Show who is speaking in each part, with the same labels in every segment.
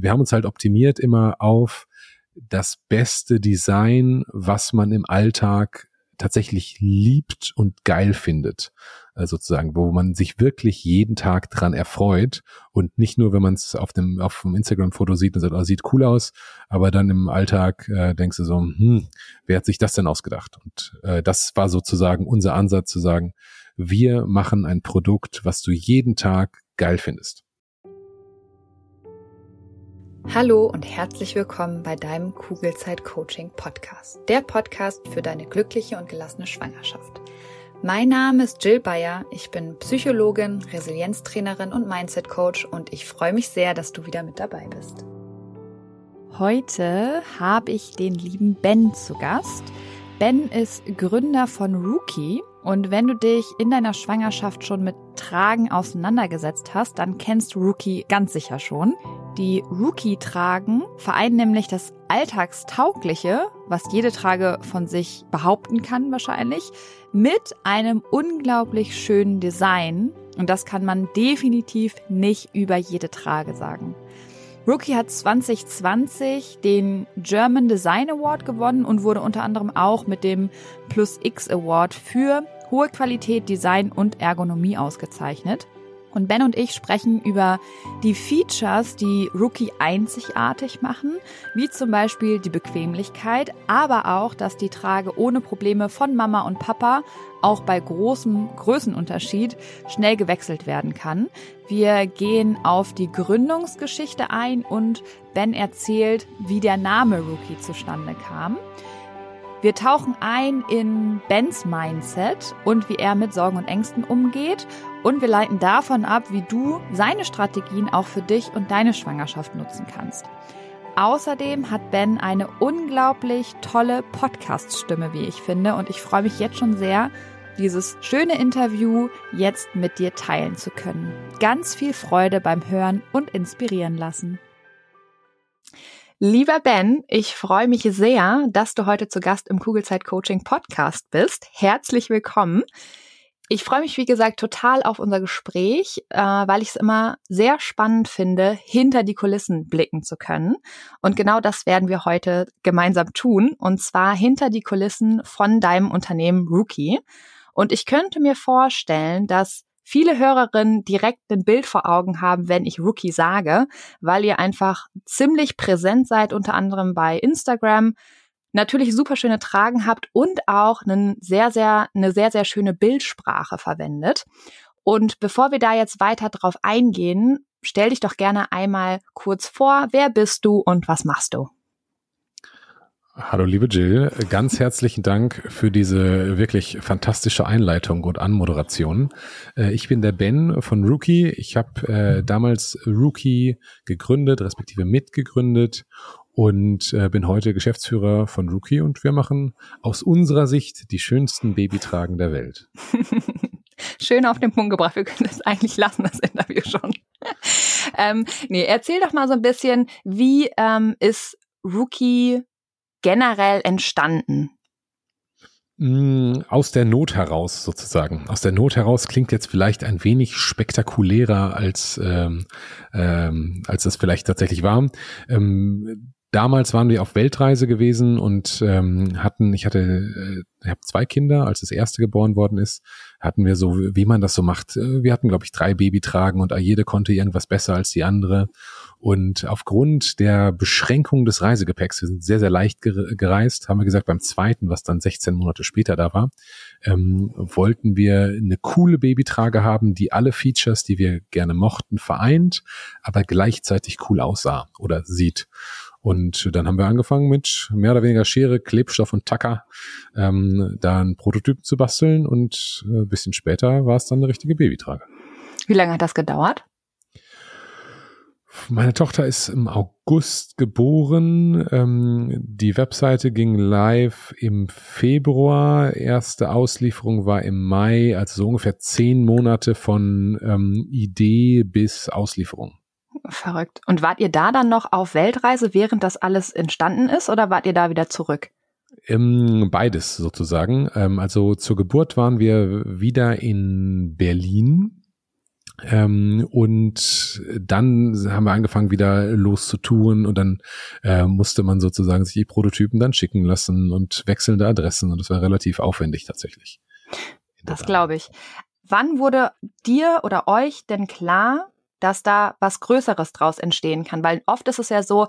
Speaker 1: wir haben uns halt optimiert immer auf das beste Design, was man im Alltag tatsächlich liebt und geil findet, äh, sozusagen, wo man sich wirklich jeden Tag dran erfreut und nicht nur, wenn man es auf dem auf dem Instagram-Foto sieht und sagt, oh, sieht cool aus, aber dann im Alltag äh, denkst du so, hm, wer hat sich das denn ausgedacht? Und äh, das war sozusagen unser Ansatz zu sagen, wir machen ein Produkt, was du jeden Tag geil findest.
Speaker 2: Hallo und herzlich willkommen bei deinem Kugelzeit Coaching Podcast. Der Podcast für deine glückliche und gelassene Schwangerschaft. Mein Name ist Jill Bayer. Ich bin Psychologin, Resilienztrainerin und Mindset Coach und ich freue mich sehr, dass du wieder mit dabei bist. Heute habe ich den lieben Ben zu Gast. Ben ist Gründer von Rookie und wenn du dich in deiner Schwangerschaft schon mit Tragen auseinandergesetzt hast, dann kennst du Rookie ganz sicher schon. Die Rookie-Tragen vereinen nämlich das Alltagstaugliche, was jede Trage von sich behaupten kann wahrscheinlich, mit einem unglaublich schönen Design. Und das kann man definitiv nicht über jede Trage sagen. Rookie hat 2020 den German Design Award gewonnen und wurde unter anderem auch mit dem Plus X Award für hohe Qualität, Design und Ergonomie ausgezeichnet. Und Ben und ich sprechen über die Features, die Rookie einzigartig machen, wie zum Beispiel die Bequemlichkeit, aber auch, dass die Trage ohne Probleme von Mama und Papa auch bei großem Größenunterschied schnell gewechselt werden kann. Wir gehen auf die Gründungsgeschichte ein und Ben erzählt, wie der Name Rookie zustande kam. Wir tauchen ein in Bens Mindset und wie er mit Sorgen und Ängsten umgeht und wir leiten davon ab, wie du seine Strategien auch für dich und deine Schwangerschaft nutzen kannst. Außerdem hat Ben eine unglaublich tolle Podcast-Stimme, wie ich finde, und ich freue mich jetzt schon sehr, dieses schöne Interview jetzt mit dir teilen zu können. Ganz viel Freude beim Hören und inspirieren lassen. Lieber Ben, ich freue mich sehr, dass du heute zu Gast im Kugelzeit Coaching Podcast bist. Herzlich willkommen. Ich freue mich, wie gesagt, total auf unser Gespräch, äh, weil ich es immer sehr spannend finde, hinter die Kulissen blicken zu können. Und genau das werden wir heute gemeinsam tun, und zwar hinter die Kulissen von deinem Unternehmen Rookie. Und ich könnte mir vorstellen, dass viele Hörerinnen direkt ein Bild vor Augen haben, wenn ich Rookie sage, weil ihr einfach ziemlich präsent seid, unter anderem bei Instagram, natürlich super schöne Tragen habt und auch einen sehr, sehr, eine sehr, sehr schöne Bildsprache verwendet. Und bevor wir da jetzt weiter drauf eingehen, stell dich doch gerne einmal kurz vor. Wer bist du und was machst du?
Speaker 1: Hallo liebe Jill, ganz herzlichen Dank für diese wirklich fantastische Einleitung und Anmoderation. Äh, ich bin der Ben von Rookie. Ich habe äh, damals Rookie gegründet, respektive mitgegründet und äh, bin heute Geschäftsführer von Rookie und wir machen aus unserer Sicht die schönsten Babytragen der Welt.
Speaker 2: Schön auf den Punkt gebracht. Wir können das eigentlich lassen, das Interview schon. ähm, nee, erzähl doch mal so ein bisschen, wie ähm, ist Rookie generell entstanden?
Speaker 1: Mm, aus der Not heraus sozusagen. Aus der Not heraus klingt jetzt vielleicht ein wenig spektakulärer als ähm, ähm, als das vielleicht tatsächlich war. Ähm, damals waren wir auf Weltreise gewesen und ähm, hatten, ich hatte, äh, ich habe zwei Kinder, als das erste geboren worden ist, hatten wir so, wie man das so macht. Äh, wir hatten, glaube ich, drei Babytragen und jede konnte irgendwas besser als die andere. Und aufgrund der Beschränkung des Reisegepäcks, wir sind sehr, sehr leicht gereist, haben wir gesagt, beim zweiten, was dann 16 Monate später da war, ähm, wollten wir eine coole Babytrage haben, die alle Features, die wir gerne mochten, vereint, aber gleichzeitig cool aussah oder sieht. Und dann haben wir angefangen mit mehr oder weniger Schere, Klebstoff und Tacker, ähm, da einen Prototyp zu basteln und äh, bisschen später war es dann eine richtige Babytrage.
Speaker 2: Wie lange hat das gedauert?
Speaker 1: Meine Tochter ist im August geboren. Ähm, die Webseite ging live im Februar. Erste Auslieferung war im Mai, also so ungefähr zehn Monate von ähm, Idee bis Auslieferung.
Speaker 2: Verrückt. Und wart ihr da dann noch auf Weltreise, während das alles entstanden ist, oder wart ihr da wieder zurück?
Speaker 1: Ähm, beides sozusagen. Ähm, also zur Geburt waren wir wieder in Berlin Ähm, und dann haben wir angefangen, wieder loszutun und dann äh, musste man sozusagen sich die Prototypen dann schicken lassen und wechselnde Adressen und das war relativ aufwendig tatsächlich.
Speaker 2: Das glaube ich. Wann wurde dir oder euch denn klar, dass da was Größeres draus entstehen kann? Weil oft ist es ja so,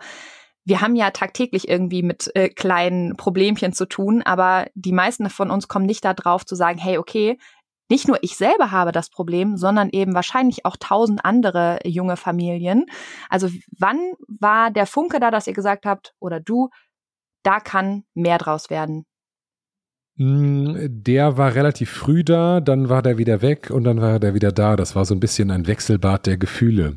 Speaker 2: wir haben ja tagtäglich irgendwie mit äh, kleinen Problemchen zu tun, aber die meisten von uns kommen nicht darauf zu sagen, hey, okay, nicht nur ich selber habe das Problem, sondern eben wahrscheinlich auch tausend andere junge Familien. Also wann war der Funke da, dass ihr gesagt habt, oder du, da kann mehr draus werden?
Speaker 1: Mm, der war relativ früh da, dann war der wieder weg und dann war der wieder da. Das war so ein bisschen ein Wechselbad der Gefühle.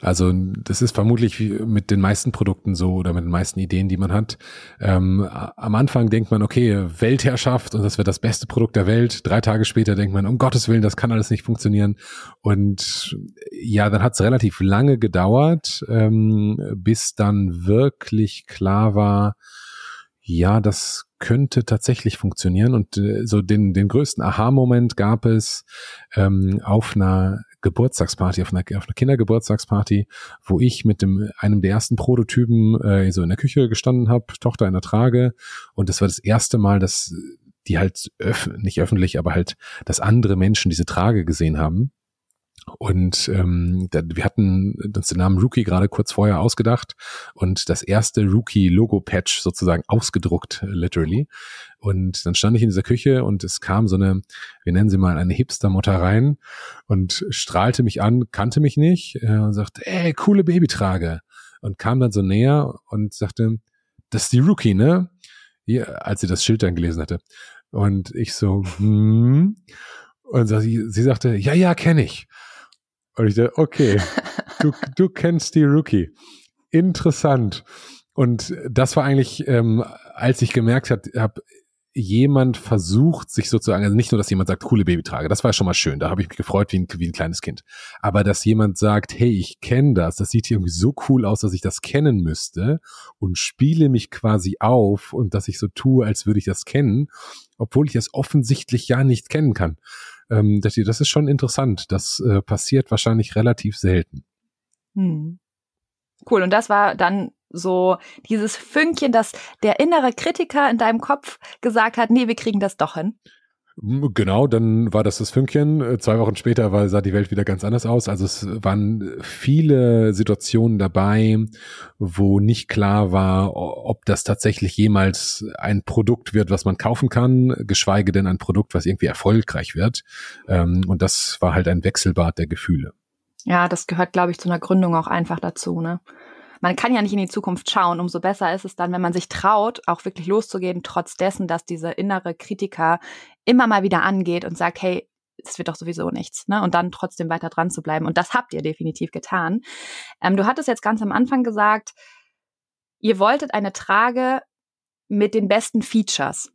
Speaker 1: Also das ist vermutlich mit den meisten Produkten so oder mit den meisten Ideen, die man hat. Ähm, am Anfang denkt man, okay, Weltherrschaft und das wird das beste Produkt der Welt. Drei Tage später denkt man, um Gottes Willen, das kann alles nicht funktionieren. Und ja, dann hat es relativ lange gedauert, ähm, bis dann wirklich klar war, ja, das könnte tatsächlich funktionieren. Und äh, so den, den größten Aha-Moment gab es ähm, auf einer Geburtstagsparty, auf einer, auf einer Kindergeburtstagsparty, wo ich mit dem einem der ersten Prototypen äh, so in der Küche gestanden habe, Tochter in der Trage. Und das war das erste Mal, dass die halt öff nicht öffentlich, aber halt, dass andere Menschen diese Trage gesehen haben. Und ähm, wir hatten uns den Namen Rookie gerade kurz vorher ausgedacht und das erste Rookie-Logo-Patch sozusagen ausgedruckt, literally. Und dann stand ich in dieser Küche und es kam so eine, wir nennen sie mal eine Hipster-Mutter rein und strahlte mich an, kannte mich nicht äh, und sagte, ey, coole Babytrage. Und kam dann so näher und sagte, das ist die Rookie, ne? Hier, als sie das Schild dann gelesen hatte. Und ich so, hm. Und sie, sie sagte, ja, ja, kenne ich. Und ich dachte, okay, du, du kennst die Rookie. Interessant. Und das war eigentlich, ähm, als ich gemerkt habe, hab jemand versucht, sich sozusagen, also nicht nur, dass jemand sagt, coole Babytrage, das war schon mal schön, da habe ich mich gefreut wie ein, wie ein kleines Kind. Aber dass jemand sagt, hey, ich kenne das, das sieht irgendwie so cool aus, dass ich das kennen müsste und spiele mich quasi auf und dass ich so tue, als würde ich das kennen, obwohl ich es offensichtlich ja nicht kennen kann. Ähm, das, das ist schon interessant. Das äh, passiert wahrscheinlich relativ selten.
Speaker 2: Hm. Cool. Und das war dann so dieses Fünkchen, dass der innere Kritiker in deinem Kopf gesagt hat, nee, wir kriegen das doch hin.
Speaker 1: Genau, dann war das das Fünkchen. Äh, zwei Wochen später war, sah die Welt wieder ganz anders aus. Also es waren viele Situationen dabei, wo nicht klar war, ob das tatsächlich jemals ein Produkt wird, was man kaufen kann, geschweige denn ein Produkt, was irgendwie erfolgreich wird. Ähm, und das war halt ein Wechselbad der Gefühle.
Speaker 2: Ja, das gehört, glaube ich, zu einer Gründung auch einfach dazu. Ne? Man kann ja nicht in die Zukunft schauen. Umso besser ist es dann, wenn man sich traut, auch wirklich loszugehen, trotz dessen, dass dieser innere Kritiker immer mal wieder angeht und sagt, hey, es wird doch sowieso nichts, ne? Und dann trotzdem weiter dran zu bleiben. Und das habt ihr definitiv getan. Ähm, du hattest jetzt ganz am Anfang gesagt, ihr wolltet eine Trage mit den besten Features.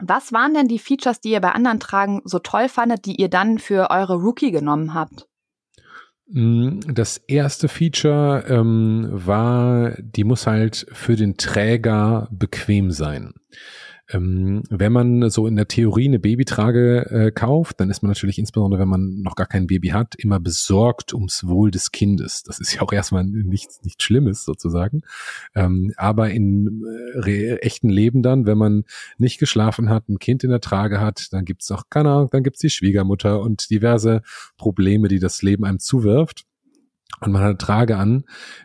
Speaker 2: Was waren denn die Features, die ihr bei anderen Tragen so toll fandet, die ihr dann für eure Rookie genommen habt?
Speaker 1: Mm, das erste Feature ähm, war, die muss halt für den Träger bequem sein. Ähm, wenn man so in der Theorie eine Babytrage äh, kauft, dann ist man natürlich insbesondere, wenn man noch gar kein Baby hat, immer besorgt ums Wohl des Kindes. Das ist ja auch erstmal nichts, nichts Schlimmes sozusagen. Ähm, aber in äh, echten Leben dann, wenn man nicht geschlafen hat, ein Kind in der Trage hat, dann gibt's auch, keine Ahnung, dann gibt's die Schwiegermutter und diverse Probleme, die das Leben einem zuwirft. Und man hat eine Trage an,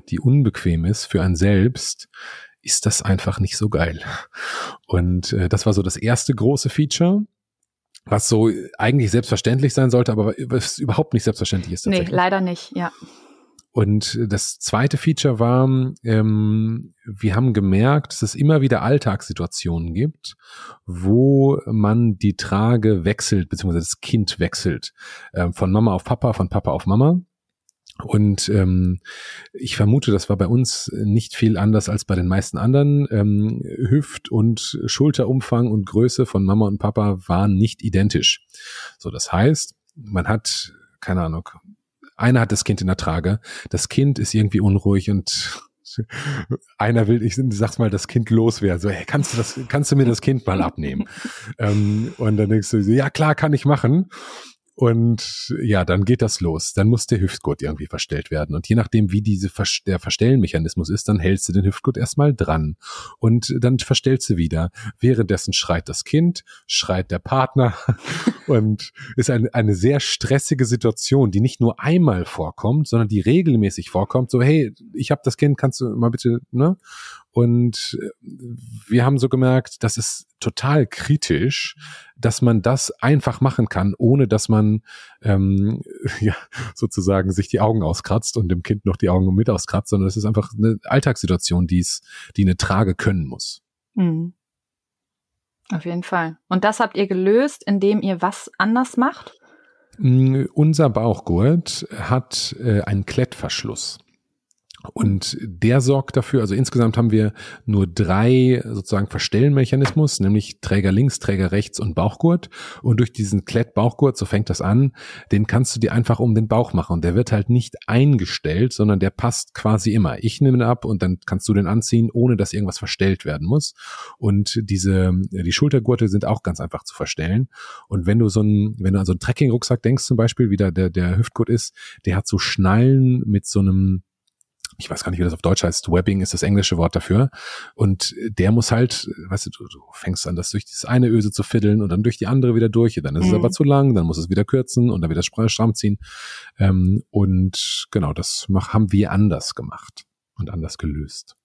Speaker 1: die unbequem ist für einen selbst, ist das einfach nicht so geil. Und äh, das war so das erste große Feature, was so eigentlich selbstverständlich sein sollte, aber was überhaupt nicht selbstverständlich ist.
Speaker 2: Nee, leider nicht, ja.
Speaker 1: Und das zweite Feature war, ähm, wir haben gemerkt, dass es immer wieder Alltagssituationen gibt, wo man die Trage wechselt, beziehungsweise das Kind wechselt. Ähm, von Mama auf Papa, von Papa auf Mama. Und ähm, ich vermute, das war bei uns nicht viel anders als bei den meisten anderen. Ähm, Hüft- und Schulterumfang und Größe von Mama und Papa waren nicht identisch. So, das heißt, man hat, keine Ahnung, einer hat das Kind in der Trage, das Kind ist irgendwie unruhig und einer will, ich sag's mal, das Kind loswerden. So, hey, kannst du das, kannst du mir das Kind mal abnehmen? ähm, und dann denkst du, ja klar, kann ich machen. Und ja, dann geht das los. Dann muss der Hüftgurt irgendwie verstellt werden. Und je nachdem, wie diese der Verstellmechanismus ist, dann hältst du den Hüftgurt erstmal dran. Und dann verstellst du wieder. Währenddessen schreit das Kind, schreit der Partner. und ist eine, eine sehr stressige Situation, die nicht nur einmal vorkommt, sondern die regelmäßig vorkommt. So, hey, ich habe das Kind, kannst du mal bitte, ne? Und äh, wir haben so gemerkt, das ist total kritisch, dass man das einfach machen kann, ohne dass man ähm, ja, sozusagen sich die Augen auskratzt und dem Kind noch die Augen mit auskratzt, sondern es ist einfach eine Alltagssituation, die es, die eine Trage können muss. Mhm.
Speaker 2: Auf jeden Fall. Und das habt ihr gelöst, indem ihr was anders macht?
Speaker 1: Mm, unser Bauchgurt hat äh, einen Klettverschluss. Und der sorgt dafür, also insgesamt haben wir nur drei sozusagen Verstellmechanismus, nämlich Träger links, Träger rechts und Bauchgurt. Und durch diesen Klett-Bauchgurt, so fängt das an, den kannst du dir einfach um den Bauch machen. Und der wird halt nicht eingestellt, sondern der passt quasi immer. Ich nehme ihn ab und dann kannst du den anziehen, ohne dass irgendwas verstellt werden muss. Und diese, die Schultergurte sind auch ganz einfach zu verstellen. Und wenn du so ein, wenn du an so einen Trekking-Rucksack denkst zum Beispiel, wie da der, der Hüftgurt ist, der hat so Schnallen mit so einem ich weiß gar nicht, wie das auf Deutsch heißt, Webbing ist das englische Wort dafür. Und der muss halt, weißt du, du, du fängst an, das durch das eine Öse zu fiddeln und dann durch die andere wieder durch. Dann ist mhm. es aber zu lang, dann muss es wieder kürzen und dann wieder stramm ziehen. Ähm, und genau, das mach, haben wir anders gemacht und anders gelöst.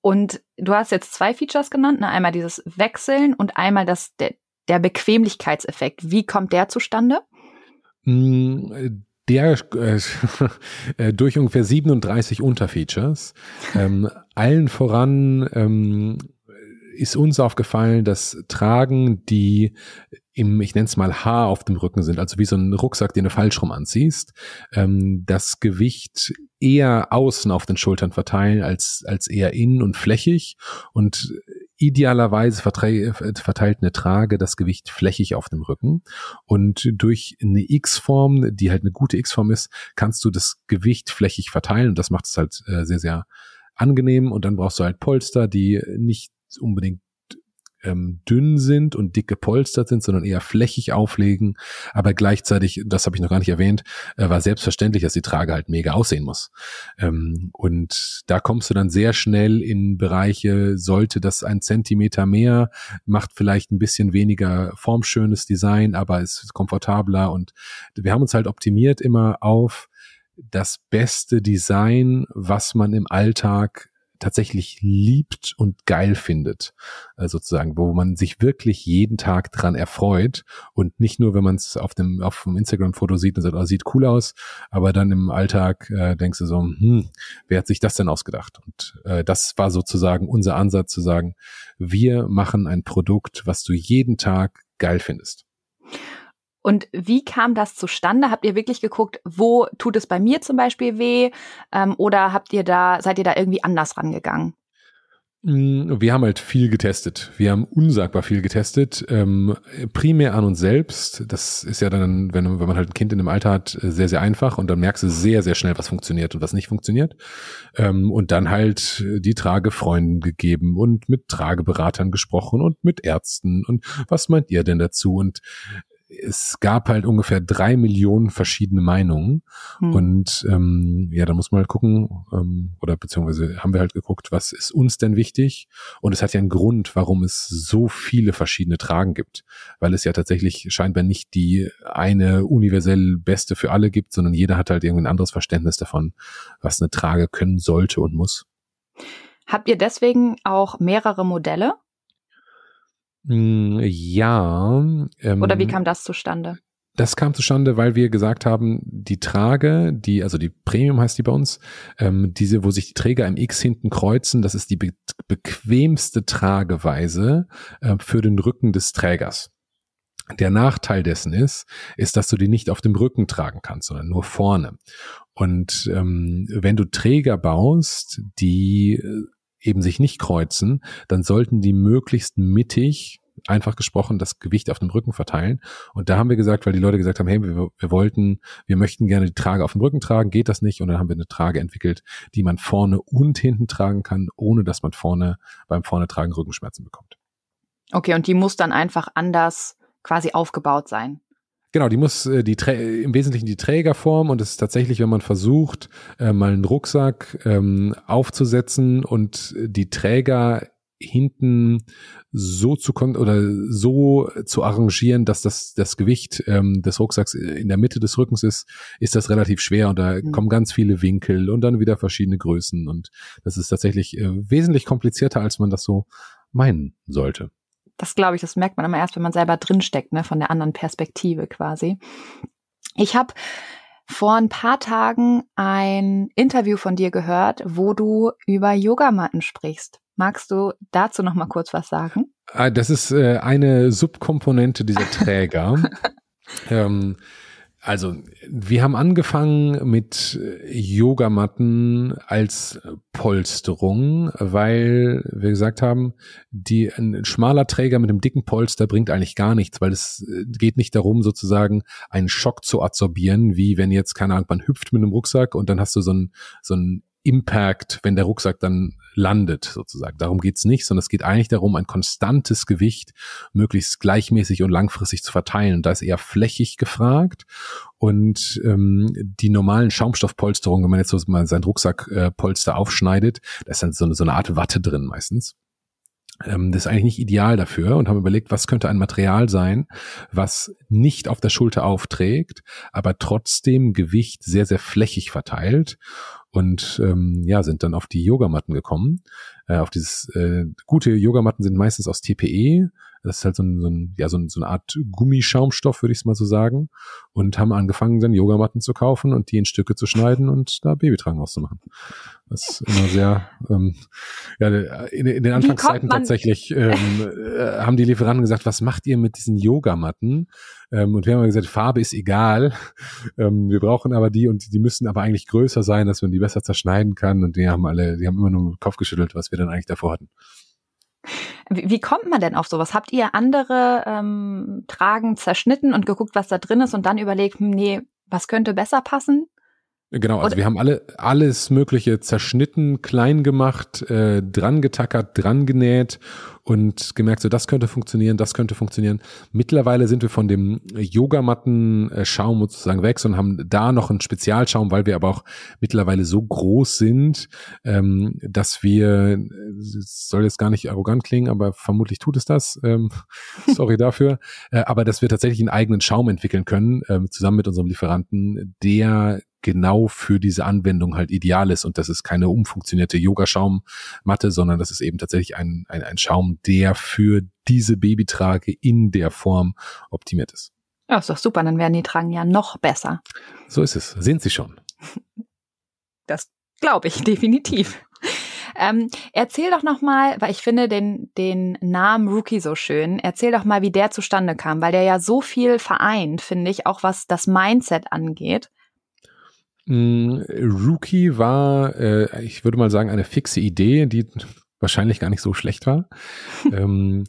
Speaker 2: Und du hast jetzt zwei Features genannt, ne? einmal dieses Wechseln und einmal das, der, der Bequemlichkeitseffekt. Wie kommt der zustande?
Speaker 1: Mm, der äh, durch ungefähr 37 Unterfeatures. Ähm, allen voran ähm, ist uns aufgefallen, dass Tragen, die im, ich nenne es mal Haar auf dem Rücken sind, also wie so ein Rucksack, den du falsch rum anziehst, ähm, das Gewicht eher außen auf den Schultern verteilen als, als eher innen und flächig und idealerweise verteilt eine Trage das Gewicht flächig auf dem Rücken. Und durch eine X-Form, die halt eine gute X-Form ist, kannst du das Gewicht flächig verteilen. Und das macht es halt äh, sehr, sehr angenehm. Und dann brauchst du halt Polster, die nicht unbedingt ähm, dünn sind und dick gepolstert sind, sondern eher flächig auflegen. Aber gleichzeitig, das habe ich noch gar nicht erwähnt, äh, war selbstverständlich, dass die Trage halt mega aussehen muss. Ähm, und da kommst du dann sehr schnell in Bereiche, sollte das ein Zentimeter mehr, macht vielleicht ein bisschen weniger formschönes Design, aber ist komfortabler. Und wir haben uns halt optimiert immer auf das beste Design, was man im Alltag tatsächlich liebt und geil findet, äh, sozusagen, wo man sich wirklich jeden Tag dran erfreut und nicht nur, wenn man es auf dem auf dem Instagram-Foto sieht und sagt, oh, sieht cool aus, aber dann im Alltag äh, denkst du so, hm, wer hat sich das denn ausgedacht? Und äh, das war sozusagen unser Ansatz zu sagen, wir machen ein Produkt, was du jeden Tag geil findest.
Speaker 2: Und wie kam das zustande? Habt ihr wirklich geguckt, wo tut es bei mir zum Beispiel weh? Ähm, oder habt ihr da, seid ihr da irgendwie anders rangegangen?
Speaker 1: Mm, wir haben halt viel getestet. Wir haben unsagbar viel getestet. Ähm, primär an uns selbst. Das ist ja dann, wenn, wenn man halt ein Kind in dem Alter hat, sehr, sehr einfach und dann merkst du sehr, sehr schnell, was funktioniert und was nicht funktioniert. Ähm, und dann halt die Tragefreunden gegeben und mit Trageberatern gesprochen und mit Ärzten und was meint ihr denn dazu? Und es gab halt ungefähr drei Millionen verschiedene Meinungen. Hm. Und ähm, ja, da muss man halt gucken, ähm, oder beziehungsweise haben wir halt geguckt, was ist uns denn wichtig? Und es hat ja einen Grund, warum es so viele verschiedene Tragen gibt. Weil es ja tatsächlich scheinbar nicht die eine universell beste für alle gibt, sondern jeder hat halt irgendwie ein anderes Verständnis davon, was eine Trage können sollte und muss.
Speaker 2: Habt ihr deswegen auch mehrere Modelle?
Speaker 1: Mm, ja.
Speaker 2: Ähm, Oder wie kam das zustande?
Speaker 1: Das kam zustande, weil wir gesagt haben, die Trage, die, also die Premium heißt die bei uns, ähm, diese, wo sich die Träger im X hinten kreuzen, das ist die be bequemste Trageweise äh, für den Rücken des Trägers. Der Nachteil dessen ist, ist, dass du die nicht auf dem Rücken tragen kannst, sondern nur vorne. Und ähm, wenn du Träger baust, die äh, eben sich nicht kreuzen, dann sollten die möglichst mittig einfach gesprochen das Gewicht auf dem Rücken verteilen. Und da haben wir gesagt, weil die Leute gesagt haben, hey, wir, wir wollten, wir möchten gerne die Trage auf dem Rücken tragen, geht das nicht? Und dann haben wir eine Trage entwickelt, die man vorne und hinten tragen kann, ohne dass man vorne beim vorne tragen Rückenschmerzen bekommt.
Speaker 2: Okay, und die muss dann einfach anders quasi aufgebaut sein.
Speaker 1: Genau, die muss äh, die im Wesentlichen die Trägerform und es ist tatsächlich, wenn man versucht, äh, mal einen Rucksack ähm, aufzusetzen und die Träger hinten so zu kon oder so zu arrangieren, dass das das Gewicht ähm, des Rucksacks in der Mitte des Rückens ist, ist das relativ schwer und da mhm. kommen ganz viele Winkel und dann wieder verschiedene Größen und das ist tatsächlich äh, wesentlich komplizierter, als man das so meinen sollte
Speaker 2: das glaube ich, das merkt man immer erst, wenn man selber drinsteckt, ne, von der anderen Perspektive quasi. Ich habe vor ein paar Tagen ein Interview von dir gehört, wo du über Yogamatten sprichst. Magst du dazu noch mal kurz was sagen?
Speaker 1: Ah, das ist äh, eine Subkomponente dieser Träger. ähm, also, wir haben angefangen mit Yogamatten als Polsterung, weil wir gesagt haben, die, ein schmaler Träger mit einem dicken Polster bringt eigentlich gar nichts, weil es äh, geht nicht darum, sozusagen einen Schock zu absorbieren, wie wenn jetzt, keine Ahnung, man hüpft mit einem Rucksack und dann hast du so ein, so ein Impact, wenn der Rucksack dann landet, sozusagen. Darum geht's nicht, sondern es geht eigentlich darum, ein konstantes Gewicht möglichst gleichmäßig und langfristig zu verteilen. Und da ist eher flächig gefragt. Und ähm, die normalen Schaumstoffpolsterungen, wenn man jetzt so mal seinen Rucksackpolster äh, aufschneidet, da ist dann so eine, so eine Art Watte drin meistens ähm, das ist eigentlich nicht ideal dafür und haben überlegt, was könnte ein Material sein, was nicht auf der Schulter aufträgt, aber trotzdem Gewicht sehr, sehr flächig verteilt und ähm, ja, sind dann auf die Yogamatten gekommen. Äh, auf dieses äh, gute Yogamatten sind meistens aus TPE. Das ist halt so, ein, so, ein, ja, so, ein, so eine Art Gummischaumstoff, würde ich es mal so sagen. Und haben angefangen, dann Yogamatten zu kaufen und die in Stücke zu schneiden und da Babytragen auszumachen. Das ist immer sehr, ähm, ja, in, in den Anfangszeiten tatsächlich ähm, äh, haben die Lieferanten gesagt, was macht ihr mit diesen Yogamatten? Ähm, und wir haben gesagt, Farbe ist egal. Ähm, wir brauchen aber die und die müssen aber eigentlich größer sein, dass man die besser zerschneiden kann. Und die haben alle, die haben immer nur den Kopf geschüttelt, was wir dann eigentlich davor hatten.
Speaker 2: Wie, kommt man denn auf sowas? Habt ihr andere ähm, Tragen zerschnitten und geguckt, was da drin ist und dann überlegt, hm, nee, was könnte besser passen?
Speaker 1: Genau, also wir haben alle alles Mögliche zerschnitten, klein gemacht, äh, dran getackert, dran genäht und gemerkt, so das könnte funktionieren, das könnte funktionieren. Mittlerweile sind wir von dem Yogamatten-Schaum sozusagen weg und haben da noch einen Spezialschaum, weil wir aber auch mittlerweile so groß sind, ähm, dass wir, es soll jetzt gar nicht arrogant klingen, aber vermutlich tut es das, ähm, sorry dafür, äh, aber dass wir tatsächlich einen eigenen Schaum entwickeln können, äh, zusammen mit unserem Lieferanten, der genau für diese Anwendung halt ideal ist. Und das ist keine umfunktionierte Yogaschaummatte, sondern das ist eben tatsächlich ein, ein, ein Schaum, der für diese Babytrage in der Form optimiert ist.
Speaker 2: Ja, ist doch super, dann werden die Tragen ja noch besser.
Speaker 1: So ist es. Sind sie schon.
Speaker 2: Das glaube ich definitiv. Ähm, erzähl doch noch mal, weil ich finde den, den Namen Rookie so schön. Erzähl doch mal, wie der zustande kam, weil der ja so viel vereint, finde ich, auch was das Mindset angeht.
Speaker 1: Mm, Rookie war, äh, ich würde mal sagen, eine fixe Idee, die wahrscheinlich gar nicht so schlecht war. ähm,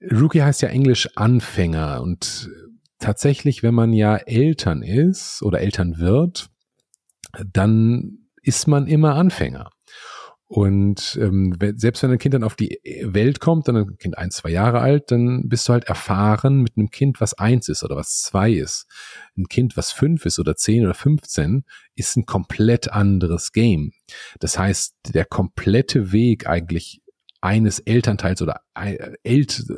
Speaker 1: Rookie heißt ja Englisch Anfänger und tatsächlich, wenn man ja Eltern ist oder Eltern wird, dann ist man immer Anfänger. Und ähm, selbst wenn ein Kind dann auf die Welt kommt, dann ein Kind ein, zwei Jahre alt, dann bist du halt erfahren mit einem Kind, was eins ist oder was zwei ist. Ein Kind, was fünf ist oder zehn oder fünfzehn, ist ein komplett anderes Game. Das heißt, der komplette Weg eigentlich eines Elternteils oder El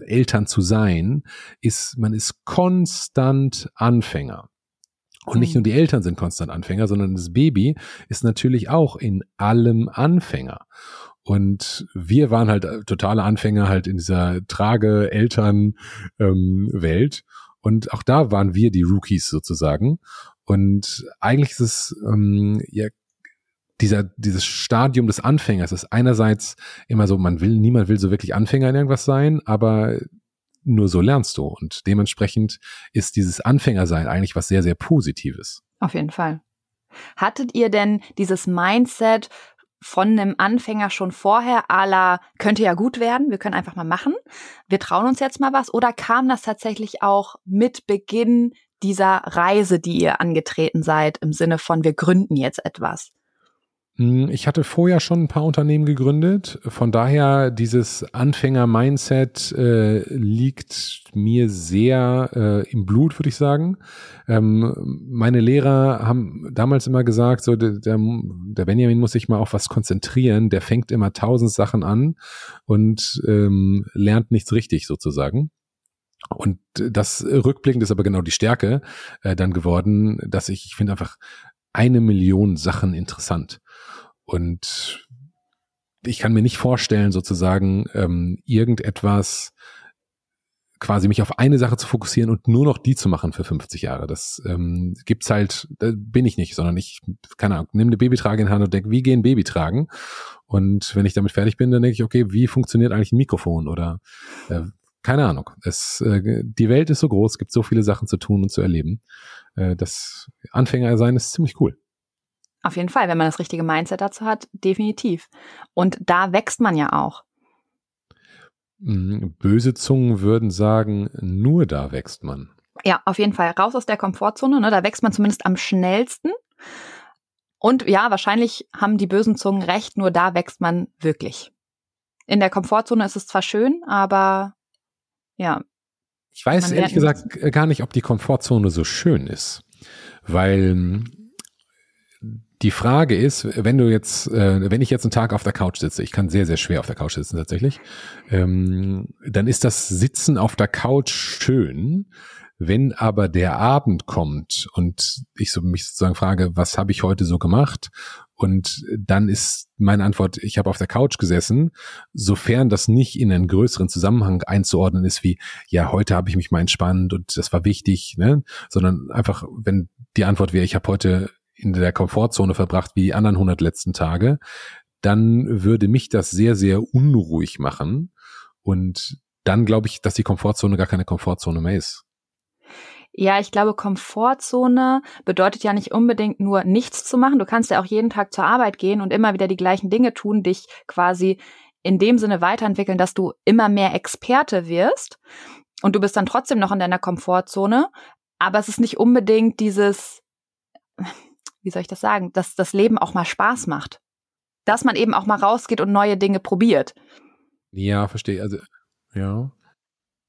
Speaker 1: Eltern zu sein, ist, man ist konstant Anfänger. Und nicht nur die Eltern sind konstant Anfänger, sondern das Baby ist natürlich auch in allem Anfänger. Und wir waren halt totale Anfänger halt in dieser Trage-Eltern-Welt. Ähm, und auch da waren wir die Rookies sozusagen. Und eigentlich ist es ähm, ja dieser, dieses Stadium des Anfängers ist einerseits immer so, man will, niemand will so wirklich Anfänger in irgendwas sein, aber nur so lernst du. Und dementsprechend ist dieses Anfängersein eigentlich was sehr, sehr Positives.
Speaker 2: Auf jeden Fall. Hattet ihr denn dieses Mindset von einem Anfänger schon vorher, ala könnte ja gut werden, wir können einfach mal machen, wir trauen uns jetzt mal was, oder kam das tatsächlich auch mit Beginn dieser Reise, die ihr angetreten seid, im Sinne von wir gründen jetzt etwas?
Speaker 1: Hm, ich hatte vorher schon ein paar Unternehmen gegründet. Von daher, dieses Anfänger-Mindset äh, liegt mir sehr äh, im Blut, würde ich sagen. Ähm, meine Lehrer haben damals immer gesagt, so der, der, Benjamin muss sich mal auf was konzentrieren. Der fängt immer tausend Sachen an und ähm, lernt nichts richtig sozusagen. Und das rückblickend ist aber genau die Stärke äh, dann geworden, dass ich, ich finde einfach eine Million Sachen interessant. Und ich kann mir nicht vorstellen, sozusagen ähm, irgendetwas quasi mich auf eine Sache zu fokussieren und nur noch die zu machen für 50 Jahre. Das ähm, gibt's halt, da bin ich nicht, sondern ich, keine Ahnung, nehme eine Babytrage in Hand und denke, wie gehen Babytragen? Und wenn ich damit fertig bin, dann denke ich, okay, wie funktioniert eigentlich ein Mikrofon? Oder äh, keine Ahnung. Es, äh, die Welt ist so groß, es gibt so viele Sachen zu tun und zu erleben. Äh, das Anfänger sein ist ziemlich cool.
Speaker 2: Auf jeden Fall, wenn man das richtige Mindset dazu hat, definitiv. Und da wächst man ja auch.
Speaker 1: Mhm, böse Zungen würden sagen, nur da wächst man.
Speaker 2: Ja, auf jeden Fall. Raus aus der Komfortzone, ne? da wächst man zumindest am schnellsten. Und ja, wahrscheinlich haben die bösen Zungen recht, nur da wächst man wirklich. In der Komfortzone ist es zwar schön, aber ja.
Speaker 1: Ich weiß ehrlich gesagt gar nicht, ob die Komfortzone so schön ist. Weil die Frage ist, wenn du jetzt, äh, wenn ich jetzt einen Tag auf der Couch sitze, ich kann sehr, sehr schwer auf der Couch sitzen tatsächlich, ähm, dann ist das Sitzen auf der Couch schön. Wenn aber der Abend kommt und ich so mich sozusagen frage, was habe ich heute so gemacht? Und dann ist meine Antwort, ich habe auf der Couch gesessen, sofern das nicht in einen größeren Zusammenhang einzuordnen ist, wie, ja, heute habe ich mich mal entspannt und das war wichtig, ne? sondern einfach, wenn die Antwort wäre, ich habe heute in der Komfortzone verbracht wie die anderen 100 letzten Tage, dann würde mich das sehr, sehr unruhig machen. Und dann glaube ich, dass die Komfortzone gar keine Komfortzone mehr ist.
Speaker 2: Ja, ich glaube, Komfortzone bedeutet ja nicht unbedingt nur nichts zu machen. Du kannst ja auch jeden Tag zur Arbeit gehen und immer wieder die gleichen Dinge tun, dich quasi in dem Sinne weiterentwickeln, dass du immer mehr Experte wirst. Und du bist dann trotzdem noch in deiner Komfortzone. Aber es ist nicht unbedingt dieses, wie soll ich das sagen, dass das Leben auch mal Spaß macht. Dass man eben auch mal rausgeht und neue Dinge probiert.
Speaker 1: Ja, verstehe. Also, ja.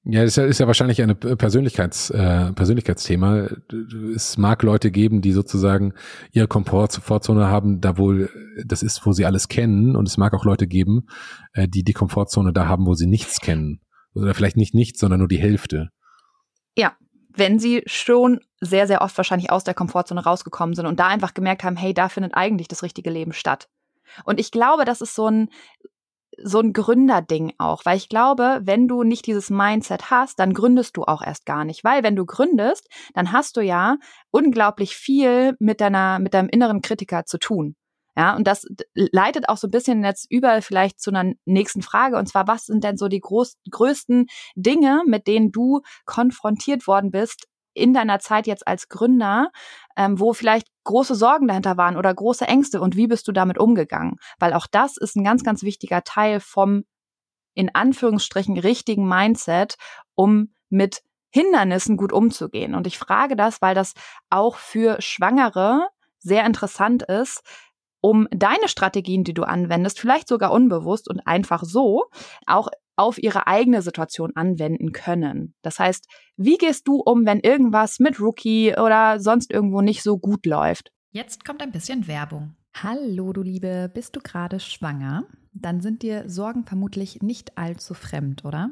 Speaker 1: Ja, das ist ja, ist ja wahrscheinlich ein Persönlichkeits, äh, Persönlichkeitsthema. Es mag Leute geben, die sozusagen ihre Komfortzone haben, da wohl, das ist, wo sie alles kennen. Und es mag auch Leute geben, äh, die die Komfortzone da haben, wo sie nichts kennen. Oder vielleicht nicht nichts, sondern nur die Hälfte.
Speaker 2: Ja, wenn sie schon sehr, sehr oft wahrscheinlich aus der Komfortzone rausgekommen sind und da einfach gemerkt haben, hey, da findet eigentlich das richtige Leben statt. Und ich glaube, das ist so ein, so ein Gründerding auch, weil ich glaube, wenn du nicht dieses Mindset hast, dann gründest du auch erst gar nicht, weil wenn du gründest, dann hast du ja unglaublich viel mit deiner, mit deinem inneren Kritiker zu tun. Ja, und das leitet auch so ein bisschen jetzt über vielleicht zu einer nächsten Frage. Und zwar, was sind denn so die groß, größten Dinge, mit denen du konfrontiert worden bist in deiner Zeit jetzt als Gründer, ähm, wo vielleicht große Sorgen dahinter waren oder große Ängste und wie bist du damit umgegangen? Weil auch das ist ein ganz, ganz wichtiger Teil vom in Anführungsstrichen richtigen Mindset, um mit Hindernissen gut umzugehen. Und ich frage das, weil das auch für Schwangere sehr interessant ist, um deine Strategien, die du anwendest, vielleicht sogar unbewusst und einfach so, auch auf ihre eigene Situation anwenden können. Das heißt, wie gehst du um, wenn irgendwas mit Rookie oder sonst irgendwo nicht so gut läuft?
Speaker 3: Jetzt kommt ein bisschen Werbung. Hallo, du Liebe, bist du gerade schwanger? Dann sind dir Sorgen vermutlich nicht allzu fremd, oder?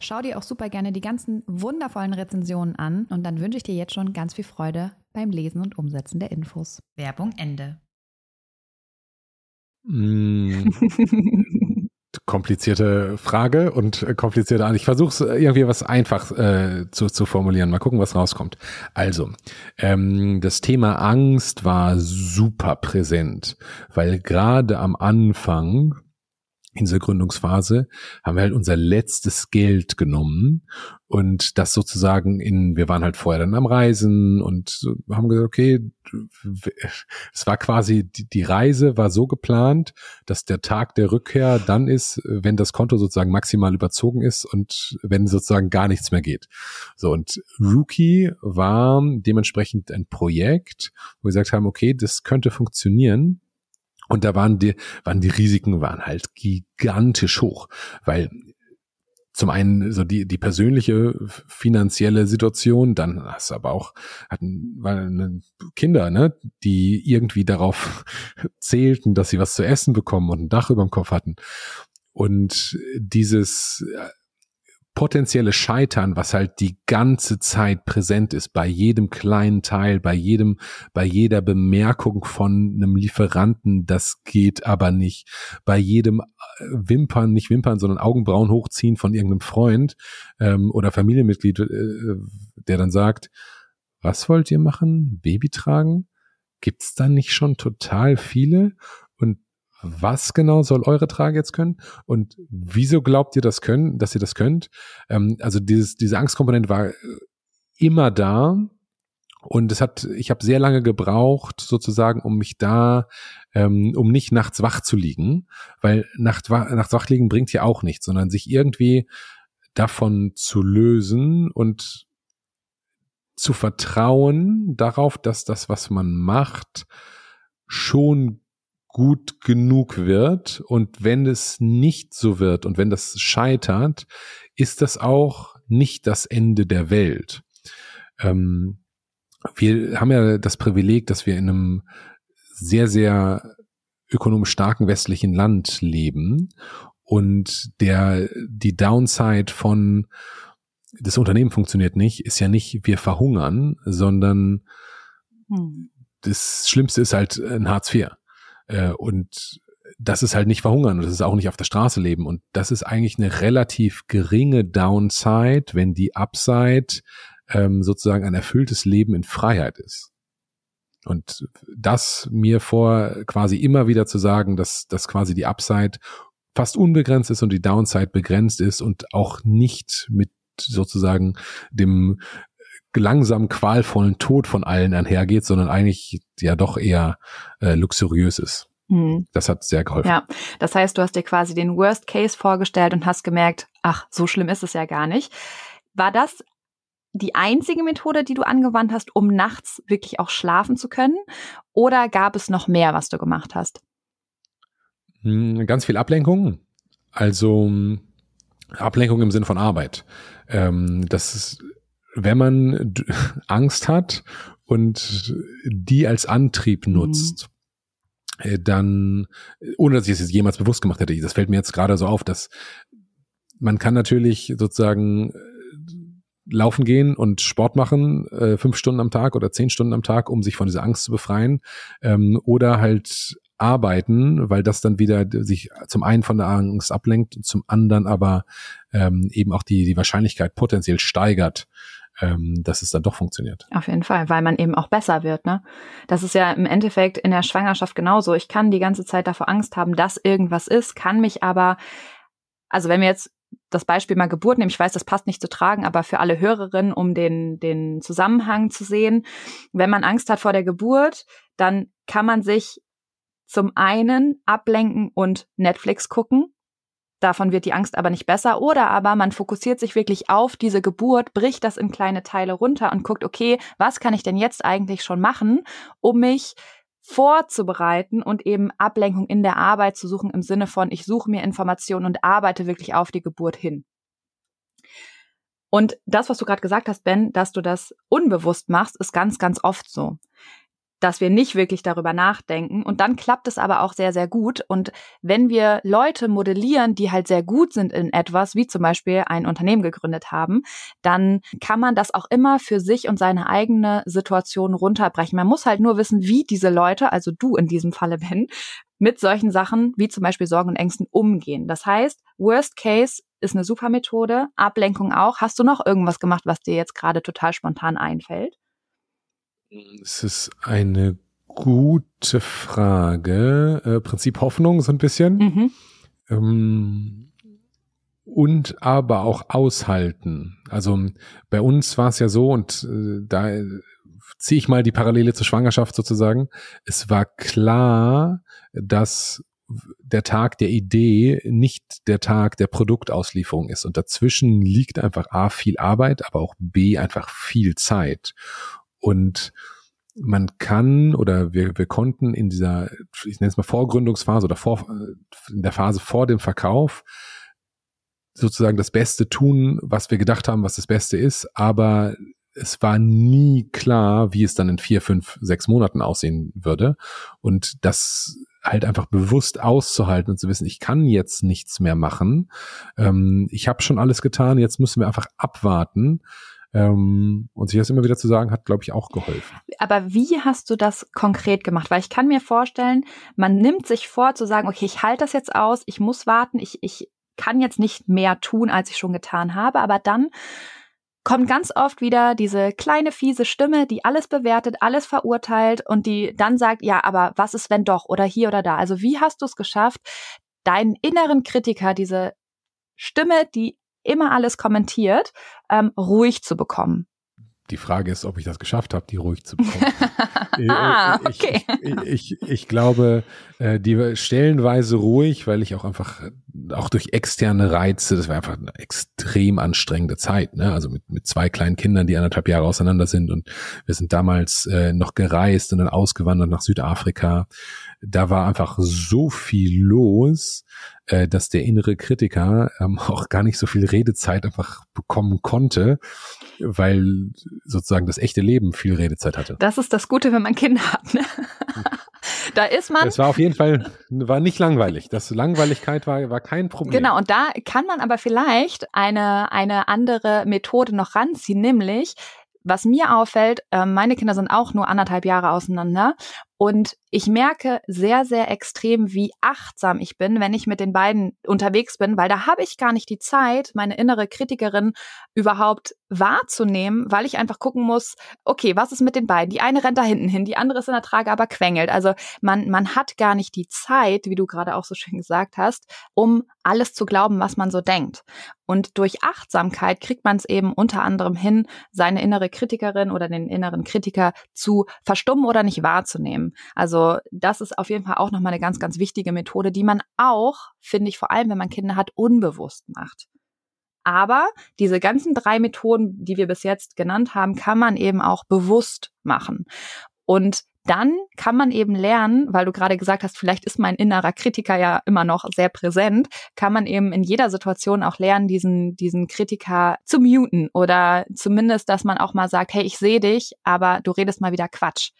Speaker 2: Schau dir auch super gerne die ganzen wundervollen Rezensionen an und dann wünsche ich dir jetzt schon ganz viel Freude beim Lesen und Umsetzen der Infos. Werbung Ende.
Speaker 1: Mm, komplizierte Frage und komplizierte Antwort. Ich versuche es irgendwie was einfach äh, zu, zu formulieren. Mal gucken, was rauskommt. Also, ähm, das Thema Angst war super präsent, weil gerade am Anfang in dieser Gründungsphase haben wir halt unser letztes Geld genommen und das sozusagen in, wir waren halt vorher dann am Reisen und haben gesagt, okay, es war quasi, die Reise war so geplant, dass der Tag der Rückkehr dann ist, wenn das Konto sozusagen maximal überzogen ist und wenn sozusagen gar nichts mehr geht. So und Rookie war dementsprechend ein Projekt, wo wir gesagt haben, okay, das könnte funktionieren und da waren die, waren die Risiken waren halt gigantisch hoch, weil zum einen so die, die persönliche finanzielle Situation, dann hast du aber auch, hatten, waren Kinder, ne, die irgendwie darauf zählten, dass sie was zu essen bekommen und ein Dach über dem Kopf hatten. Und dieses potenzielle Scheitern, was halt die ganze Zeit präsent ist, bei jedem kleinen Teil, bei jedem, bei jeder Bemerkung von einem Lieferanten, das geht aber nicht, bei jedem äh, Wimpern, nicht Wimpern, sondern Augenbrauen hochziehen von irgendeinem Freund ähm, oder Familienmitglied, äh, der dann sagt, was wollt ihr machen? Baby tragen? Gibt's da nicht schon total viele? Und was genau soll eure Trage jetzt können? Und wieso glaubt ihr das können, dass ihr das könnt? Ähm, also dieses, diese Angstkomponente war äh, immer da. Und es hat, ich habe sehr lange gebraucht, sozusagen, um mich da, ähm, um nicht nachts wach zu liegen, weil nacht, nachts wach liegen bringt ja auch nichts, sondern sich irgendwie davon zu lösen und zu vertrauen darauf, dass das, was man macht, schon gut genug wird und wenn es nicht so wird und wenn das scheitert, ist das auch nicht das Ende der Welt. Ähm, wir haben ja das Privileg, dass wir in einem sehr, sehr ökonomisch starken westlichen Land leben und der, die Downside von das Unternehmen funktioniert nicht, ist ja nicht, wir verhungern, sondern hm. das Schlimmste ist halt ein Hartz IV. Äh, und das ist halt nicht verhungern und das ist auch nicht auf der Straße leben. Und das ist eigentlich eine relativ geringe Downside, wenn die Upside ähm, sozusagen ein erfülltes Leben in Freiheit ist. Und das mir vor quasi immer wieder zu sagen, dass, dass quasi die Upside fast unbegrenzt ist und die Downside begrenzt ist und auch nicht mit sozusagen dem langsam qualvollen Tod von allen einhergeht, sondern eigentlich ja doch eher äh, luxuriös ist. Hm. Das hat sehr geholfen.
Speaker 4: Ja, das heißt, du hast dir quasi den Worst Case vorgestellt und hast gemerkt, ach, so schlimm ist es ja gar nicht. War das die einzige Methode, die du angewandt hast, um nachts wirklich auch schlafen zu können? Oder gab es noch mehr, was du gemacht hast?
Speaker 1: Hm, ganz viel Ablenkung. Also Ablenkung im Sinne von Arbeit. Ähm, das ist wenn man Angst hat und die als Antrieb mhm. nutzt, mhm. dann, ohne dass ich es jetzt jemals bewusst gemacht hätte, das fällt mir jetzt gerade so auf, dass man kann natürlich sozusagen äh, laufen gehen und Sport machen, äh, fünf Stunden am Tag oder zehn Stunden am Tag, um sich von dieser Angst zu befreien, ähm, oder halt arbeiten, weil das dann wieder sich zum einen von der Angst ablenkt, zum anderen aber ähm, eben auch die, die Wahrscheinlichkeit potenziell steigert, ähm, dass es dann doch funktioniert.
Speaker 2: Auf jeden Fall, weil man eben auch besser wird. Ne? Das ist ja im Endeffekt in der Schwangerschaft genauso. Ich kann die ganze Zeit davor Angst haben, dass irgendwas ist, kann mich aber, also wenn wir jetzt das Beispiel mal Geburt nehmen, ich weiß, das passt nicht zu tragen, aber für alle Hörerinnen, um den, den Zusammenhang zu sehen, wenn man Angst hat vor der Geburt, dann kann man sich zum einen ablenken und Netflix gucken Davon wird die Angst aber nicht besser. Oder aber man fokussiert sich wirklich auf diese Geburt, bricht das in kleine Teile runter und guckt, okay, was kann ich denn jetzt eigentlich schon machen, um mich vorzubereiten und eben Ablenkung in der Arbeit zu suchen im Sinne von, ich suche mir Informationen und arbeite wirklich auf die Geburt hin. Und das, was du gerade gesagt hast, Ben, dass du das unbewusst machst, ist ganz, ganz oft so dass wir nicht wirklich darüber nachdenken. Und dann klappt es aber auch sehr, sehr gut. Und wenn wir Leute modellieren, die halt sehr gut sind in etwas, wie zum Beispiel ein Unternehmen gegründet haben, dann kann man das auch immer für sich und seine eigene Situation runterbrechen. Man muss halt nur wissen, wie diese Leute, also du in diesem Falle, Ben, mit solchen Sachen wie zum Beispiel Sorgen und Ängsten umgehen. Das heißt, Worst Case ist eine super Methode, Ablenkung auch. Hast du noch irgendwas gemacht, was dir jetzt gerade total spontan einfällt?
Speaker 1: Es ist eine gute Frage. Äh, Prinzip Hoffnung so ein bisschen. Mhm. Ähm, und aber auch aushalten. Also bei uns war es ja so, und äh, da ziehe ich mal die Parallele zur Schwangerschaft sozusagen. Es war klar, dass der Tag der Idee nicht der Tag der Produktauslieferung ist. Und dazwischen liegt einfach A viel Arbeit, aber auch B einfach viel Zeit. Und man kann oder wir, wir konnten in dieser, ich nenne es mal Vorgründungsphase oder vor, in der Phase vor dem Verkauf sozusagen das Beste tun, was wir gedacht haben, was das Beste ist, aber es war nie klar, wie es dann in vier, fünf, sechs Monaten aussehen würde. Und das halt einfach bewusst auszuhalten und zu wissen, ich kann jetzt nichts mehr machen. Ähm, ich habe schon alles getan, jetzt müssen wir einfach abwarten ähm, und sich das immer wieder zu sagen, hat, glaube ich, auch geholfen.
Speaker 2: Aber wie hast du das konkret gemacht? Weil ich kann mir vorstellen, man nimmt sich vor zu sagen, okay, ich halte das jetzt aus, ich muss warten, ich, ich kann jetzt nicht mehr tun, als ich schon getan habe, aber dann kommt ganz oft wieder diese kleine fiese Stimme, die alles bewertet, alles verurteilt und die dann sagt, ja, aber was ist wenn doch oder hier oder da? Also wie hast du es geschafft, deinen inneren Kritiker, diese Stimme, die immer alles kommentiert, ähm, ruhig zu bekommen.
Speaker 1: Die Frage ist, ob ich das geschafft habe, die ruhig zu bekommen.
Speaker 2: Äh, ah, okay.
Speaker 1: Ich, ich, ich, glaube, äh, die stellenweise ruhig, weil ich auch einfach, auch durch externe Reize, das war einfach eine extrem anstrengende Zeit, ne? Also mit, mit zwei kleinen Kindern, die anderthalb Jahre auseinander sind und wir sind damals äh, noch gereist und dann ausgewandert nach Südafrika. Da war einfach so viel los, äh, dass der innere Kritiker ähm, auch gar nicht so viel Redezeit einfach bekommen konnte, weil sozusagen das echte Leben viel Redezeit hatte.
Speaker 2: Das ist das Gute, wenn man Kinder hat. Ne? da ist man.
Speaker 1: Es war auf jeden Fall, war nicht langweilig. Das Langweiligkeit war, war kein Problem.
Speaker 2: Genau, und da kann man aber vielleicht eine, eine andere Methode noch ranziehen, nämlich was mir auffällt, äh, meine Kinder sind auch nur anderthalb Jahre auseinander und ich merke sehr, sehr extrem, wie achtsam ich bin, wenn ich mit den beiden unterwegs bin, weil da habe ich gar nicht die Zeit, meine innere Kritikerin überhaupt wahrzunehmen, weil ich einfach gucken muss, okay, was ist mit den beiden? Die eine rennt da hinten hin, die andere ist in der Trage, aber quengelt. Also man, man hat gar nicht die Zeit, wie du gerade auch so schön gesagt hast, um alles zu glauben, was man so denkt. Und durch Achtsamkeit kriegt man es eben unter anderem hin, seine innere Kritikerin oder den inneren Kritiker zu verstummen oder nicht wahrzunehmen. Also das ist auf jeden Fall auch nochmal eine ganz, ganz wichtige Methode, die man auch, finde ich, vor allem, wenn man Kinder hat, unbewusst macht. Aber diese ganzen drei Methoden, die wir bis jetzt genannt haben, kann man eben auch bewusst machen. Und dann kann man eben lernen, weil du gerade gesagt hast, vielleicht ist mein innerer Kritiker ja immer noch sehr präsent, kann man eben in jeder Situation auch lernen, diesen, diesen Kritiker zu muten oder zumindest, dass man auch mal sagt, hey, ich sehe dich, aber du redest mal wieder Quatsch.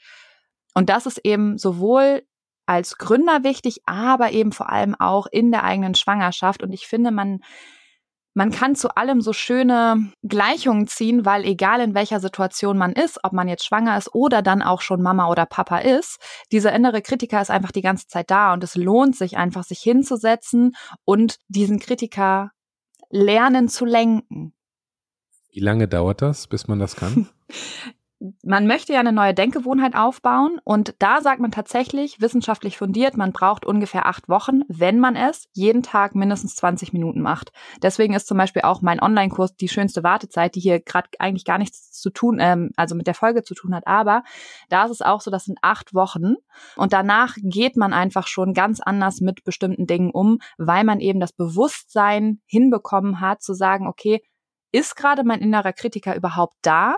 Speaker 2: Und das ist eben sowohl als Gründer wichtig, aber eben vor allem auch in der eigenen Schwangerschaft. Und ich finde, man, man kann zu allem so schöne Gleichungen ziehen, weil egal in welcher Situation man ist, ob man jetzt schwanger ist oder dann auch schon Mama oder Papa ist, dieser innere Kritiker ist einfach die ganze Zeit da und es lohnt sich einfach, sich hinzusetzen und diesen Kritiker lernen zu lenken.
Speaker 1: Wie lange dauert das, bis man das kann?
Speaker 2: man möchte ja eine neue Denkgewohnheit aufbauen und da sagt man tatsächlich wissenschaftlich fundiert, man braucht ungefähr acht Wochen, wenn man es jeden Tag mindestens 20 Minuten macht. Deswegen ist zum Beispiel auch mein Online-Kurs die schönste Wartezeit, die hier gerade eigentlich gar nichts zu tun, ähm, also mit der Folge zu tun hat. Aber da ist es auch so, das sind acht Wochen und danach geht man einfach schon ganz anders mit bestimmten Dingen um, weil man eben das Bewusstsein hinbekommen hat, zu sagen, okay, ist gerade mein innerer Kritiker überhaupt da?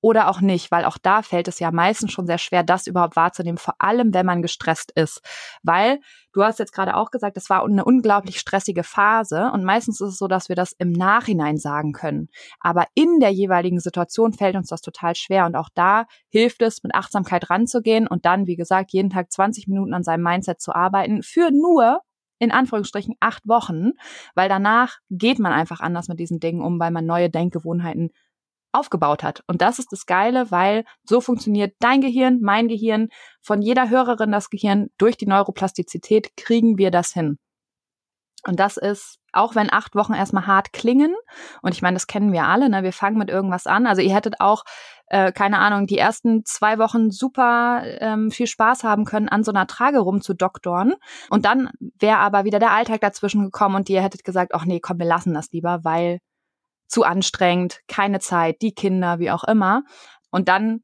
Speaker 2: Oder auch nicht, weil auch da fällt es ja meistens schon sehr schwer, das überhaupt wahrzunehmen, vor allem wenn man gestresst ist. Weil du hast jetzt gerade auch gesagt, es war eine unglaublich stressige Phase und meistens ist es so, dass wir das im Nachhinein sagen können. Aber in der jeweiligen Situation fällt uns das total schwer und auch da hilft es, mit Achtsamkeit ranzugehen und dann, wie gesagt, jeden Tag 20 Minuten an seinem Mindset zu arbeiten für nur in Anführungsstrichen acht Wochen, weil danach geht man einfach anders mit diesen Dingen um, weil man neue Denkgewohnheiten aufgebaut hat. Und das ist das Geile, weil so funktioniert dein Gehirn, mein Gehirn, von jeder Hörerin das Gehirn. Durch die Neuroplastizität kriegen wir das hin. Und das ist, auch wenn acht Wochen erstmal hart klingen, und ich meine, das kennen wir alle, ne? wir fangen mit irgendwas an. Also ihr hättet auch, äh, keine Ahnung, die ersten zwei Wochen super ähm, viel Spaß haben können, an so einer Trage rumzudoktoren. Und dann wäre aber wieder der Alltag dazwischen gekommen und ihr hättet gesagt, ach nee, komm, wir lassen das lieber, weil zu anstrengend, keine Zeit, die Kinder, wie auch immer. Und dann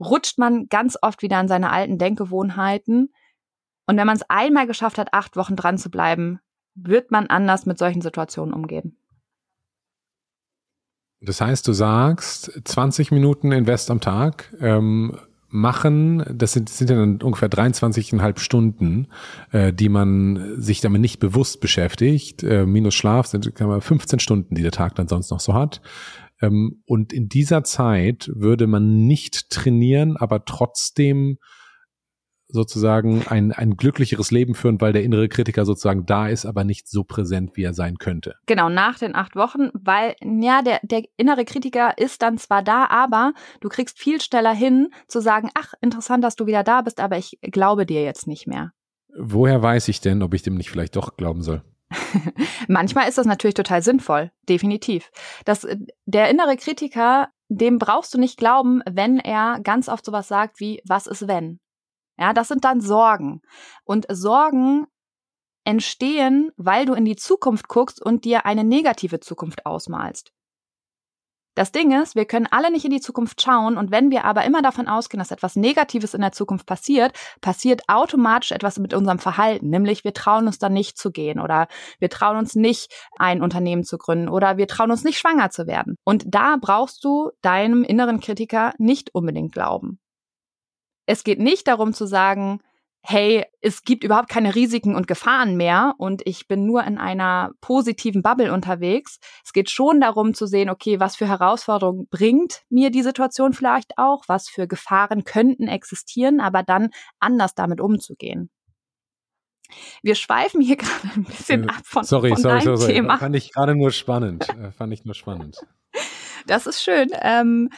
Speaker 2: rutscht man ganz oft wieder an seine alten Denkgewohnheiten. Und wenn man es einmal geschafft hat, acht Wochen dran zu bleiben, wird man anders mit solchen Situationen umgehen.
Speaker 1: Das heißt, du sagst 20 Minuten Invest am Tag, ähm, machen, das sind, sind ja dann ungefähr 23,5 Stunden, äh, die man sich damit nicht bewusst beschäftigt. Äh, minus Schlaf sind 15 Stunden, die der Tag dann sonst noch so hat. Ähm, und in dieser Zeit würde man nicht trainieren, aber trotzdem sozusagen ein, ein glücklicheres Leben führen, weil der innere Kritiker sozusagen da ist, aber nicht so präsent, wie er sein könnte.
Speaker 2: Genau, nach den acht Wochen, weil, ja, der, der innere Kritiker ist dann zwar da, aber du kriegst viel schneller hin, zu sagen, ach, interessant, dass du wieder da bist, aber ich glaube dir jetzt nicht mehr.
Speaker 1: Woher weiß ich denn, ob ich dem nicht vielleicht doch glauben soll?
Speaker 2: Manchmal ist das natürlich total sinnvoll, definitiv. Das, der innere Kritiker, dem brauchst du nicht glauben, wenn er ganz oft sowas sagt wie, was ist wenn? Ja, das sind dann Sorgen. Und Sorgen entstehen, weil du in die Zukunft guckst und dir eine negative Zukunft ausmalst. Das Ding ist, wir können alle nicht in die Zukunft schauen und wenn wir aber immer davon ausgehen, dass etwas Negatives in der Zukunft passiert, passiert automatisch etwas mit unserem Verhalten, nämlich wir trauen uns dann nicht zu gehen oder wir trauen uns nicht ein Unternehmen zu gründen oder wir trauen uns nicht schwanger zu werden. Und da brauchst du deinem inneren Kritiker nicht unbedingt glauben. Es geht nicht darum zu sagen, hey, es gibt überhaupt keine Risiken und Gefahren mehr und ich bin nur in einer positiven Bubble unterwegs. Es geht schon darum zu sehen, okay, was für Herausforderungen bringt mir die Situation vielleicht auch, was für Gefahren könnten existieren, aber dann anders damit umzugehen. Wir schweifen hier gerade ein bisschen äh, ab von,
Speaker 1: sorry,
Speaker 2: von
Speaker 1: sorry,
Speaker 2: deinem
Speaker 1: sorry,
Speaker 2: Thema.
Speaker 1: Fand ich gerade nur spannend. Äh, fand ich nur spannend.
Speaker 2: Das ist schön. Ähm,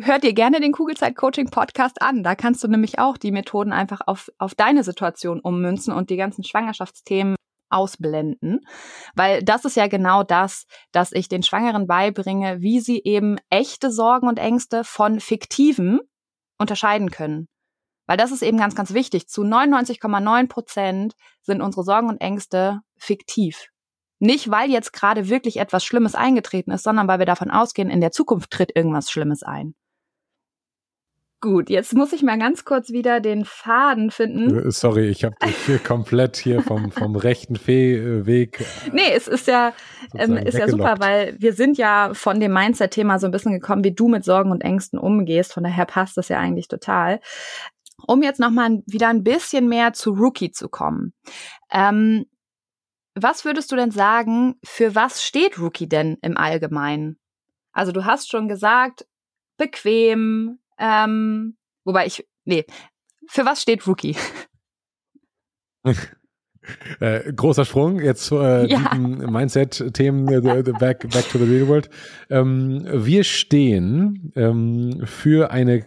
Speaker 2: hört dir gerne den Kugelzeit-Coaching-Podcast an. Da kannst du nämlich auch die Methoden einfach auf, auf deine Situation ummünzen und die ganzen Schwangerschaftsthemen ausblenden, weil das ist ja genau das, dass ich den Schwangeren beibringe, wie sie eben echte Sorgen und Ängste von fiktiven unterscheiden können. Weil das ist eben ganz, ganz wichtig. Zu 99,9 Prozent sind unsere Sorgen und Ängste fiktiv. Nicht, weil jetzt gerade wirklich etwas Schlimmes eingetreten ist, sondern weil wir davon ausgehen, in der Zukunft tritt irgendwas Schlimmes ein. Gut, jetzt muss ich mal ganz kurz wieder den Faden finden.
Speaker 1: Äh, sorry, ich habe dich hier komplett hier vom, vom rechten Weg. Äh,
Speaker 2: nee, es ist ja, ähm, ist ja super, weil wir sind ja von dem Mindset-Thema so ein bisschen gekommen, wie du mit Sorgen und Ängsten umgehst. Von daher passt das ja eigentlich total. Um jetzt nochmal wieder ein bisschen mehr zu Rookie zu kommen. Ähm, was würdest du denn sagen, für was steht Rookie denn im Allgemeinen? Also du hast schon gesagt, bequem, ähm, wobei ich, nee, für was steht Rookie?
Speaker 1: Äh, großer Sprung, jetzt äh, ja. Mindset-Themen, äh, back, back to the real world. Ähm, wir stehen ähm, für eine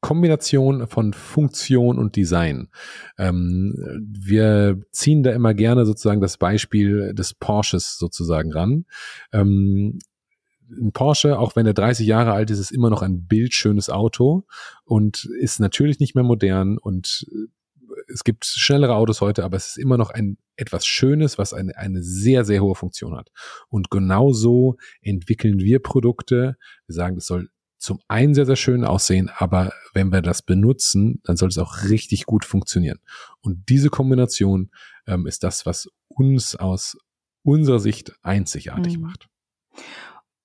Speaker 1: Kombination von Funktion und Design. Ähm, wir ziehen da immer gerne sozusagen das Beispiel des Porsches sozusagen ran. Ähm, ein Porsche, auch wenn er 30 Jahre alt ist, ist immer noch ein bildschönes Auto und ist natürlich nicht mehr modern und es gibt schnellere Autos heute, aber es ist immer noch ein etwas Schönes, was eine, eine sehr, sehr hohe Funktion hat. Und genauso entwickeln wir Produkte. Wir sagen, das soll zum einen sehr, sehr schön aussehen, aber wenn wir das benutzen, dann soll es auch richtig gut funktionieren. Und diese Kombination ähm, ist das, was uns aus unserer Sicht einzigartig mhm. macht.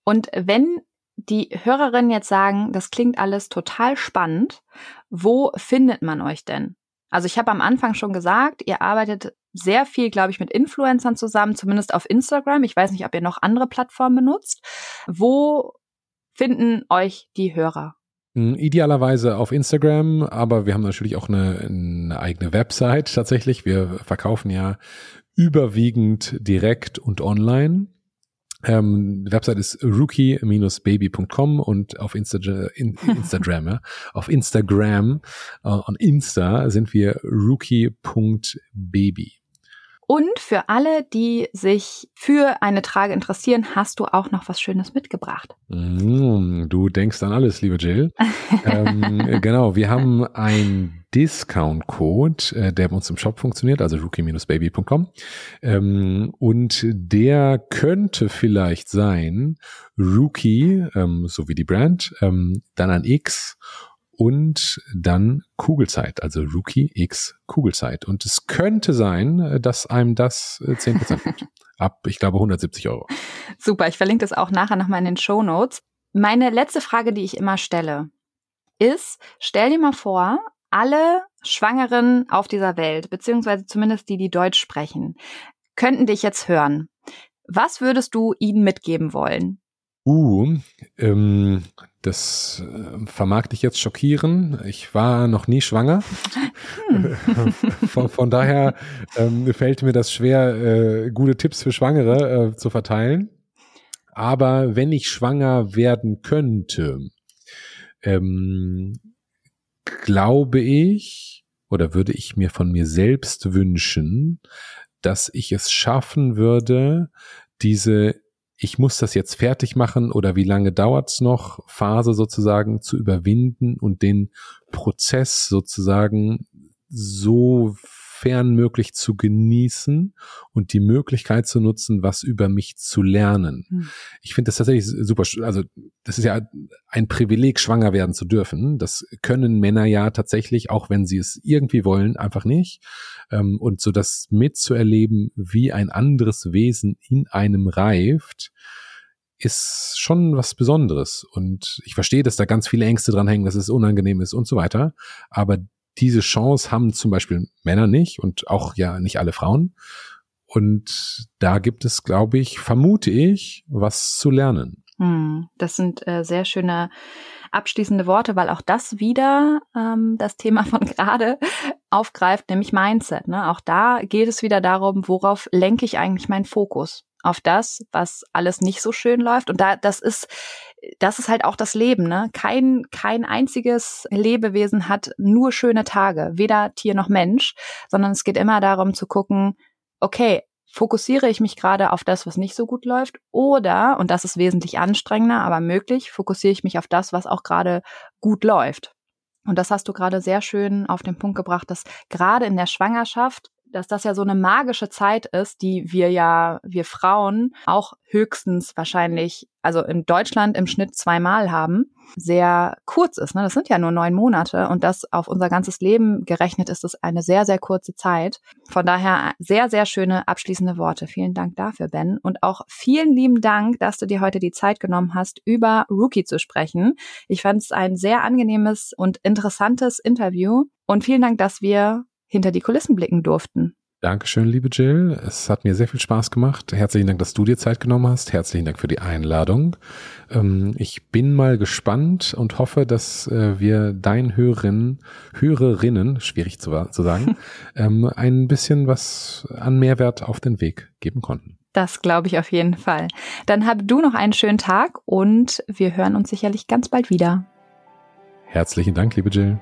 Speaker 2: Und wenn die Hörerinnen jetzt sagen, das klingt alles total spannend, wo findet man euch denn? Also ich habe am Anfang schon gesagt, ihr arbeitet sehr viel, glaube ich, mit Influencern zusammen, zumindest auf Instagram. Ich weiß nicht, ob ihr noch andere Plattformen benutzt. Wo finden euch die Hörer?
Speaker 1: Hm, idealerweise auf Instagram, aber wir haben natürlich auch eine, eine eigene Website tatsächlich. Wir verkaufen ja überwiegend direkt und online. Ähm, die Website ist rookie-baby.com und auf Insta in, Instagram, ja, auf Instagram, äh, on Insta sind wir rookie.baby.
Speaker 2: Und für alle, die sich für eine Trage interessieren, hast du auch noch was Schönes mitgebracht.
Speaker 1: Mm, du denkst an alles, liebe Jill. ähm, genau, wir haben ein Discount-Code, äh, der bei uns im Shop funktioniert, also rookie-baby.com. Ähm, und der könnte vielleicht sein Rookie, ähm, so wie die Brand, ähm, dann ein X und dann Kugelzeit, also Rookie X Kugelzeit. Und es könnte sein, äh, dass einem das 10% äh, gibt. Ab, ich glaube, 170 Euro.
Speaker 2: Super, ich verlinke das auch nachher nochmal in den Show Notes. Meine letzte Frage, die ich immer stelle, ist, stell dir mal vor, alle Schwangeren auf dieser Welt, beziehungsweise zumindest die, die Deutsch sprechen, könnten dich jetzt hören. Was würdest du ihnen mitgeben wollen?
Speaker 1: Uh, ähm, das äh, vermag dich jetzt schockieren. Ich war noch nie schwanger. Hm. von, von, daher ähm, fällt mir das schwer, äh, gute Tipps für Schwangere äh, zu verteilen. Aber wenn ich schwanger werden könnte, ähm, glaube ich oder würde ich mir von mir selbst wünschen, dass ich es schaffen würde, diese ich muss das jetzt fertig machen oder wie lange dauert's noch, Phase sozusagen zu überwinden und den Prozess sozusagen so sofern möglich zu genießen und die Möglichkeit zu nutzen, was über mich zu lernen. Mhm. Ich finde das tatsächlich super, also das ist ja ein Privileg, schwanger werden zu dürfen. Das können Männer ja tatsächlich, auch wenn sie es irgendwie wollen, einfach nicht. Ähm, und so das mitzuerleben, wie ein anderes Wesen in einem reift, ist schon was Besonderes. Und ich verstehe, dass da ganz viele Ängste dran hängen, dass es unangenehm ist und so weiter. Aber diese Chance haben zum Beispiel Männer nicht und auch ja nicht alle Frauen. Und da gibt es, glaube ich, vermute ich, was zu lernen.
Speaker 2: Hm, das sind äh, sehr schöne abschließende Worte, weil auch das wieder ähm, das Thema von gerade aufgreift, nämlich Mindset. Ne? Auch da geht es wieder darum, worauf lenke ich eigentlich meinen Fokus? Auf das, was alles nicht so schön läuft. Und da, das ist das ist halt auch das Leben, ne? Kein, kein einziges Lebewesen hat nur schöne Tage, weder Tier noch Mensch, sondern es geht immer darum zu gucken, okay, fokussiere ich mich gerade auf das, was nicht so gut läuft, oder, und das ist wesentlich anstrengender, aber möglich, fokussiere ich mich auf das, was auch gerade gut läuft. Und das hast du gerade sehr schön auf den Punkt gebracht, dass gerade in der Schwangerschaft dass das ja so eine magische Zeit ist, die wir ja, wir Frauen auch höchstens wahrscheinlich, also in Deutschland im Schnitt zweimal haben, sehr kurz ist. Ne? Das sind ja nur neun Monate und das auf unser ganzes Leben gerechnet ist es eine sehr, sehr kurze Zeit. Von daher sehr, sehr schöne abschließende Worte. Vielen Dank dafür, Ben. Und auch vielen lieben Dank, dass du dir heute die Zeit genommen hast, über Rookie zu sprechen. Ich fand es ein sehr angenehmes und interessantes Interview. Und vielen Dank, dass wir hinter die Kulissen blicken durften.
Speaker 1: Dankeschön, liebe Jill. Es hat mir sehr viel Spaß gemacht. Herzlichen Dank, dass du dir Zeit genommen hast. Herzlichen Dank für die Einladung. Ähm, ich bin mal gespannt und hoffe, dass äh, wir deinen Hörerinnen, Hörerinnen, schwierig zu, sagen, ähm, ein bisschen was an Mehrwert auf den Weg geben konnten.
Speaker 2: Das glaube ich auf jeden Fall. Dann hab du noch einen schönen Tag und wir hören uns sicherlich ganz bald wieder.
Speaker 1: Herzlichen Dank, liebe Jill.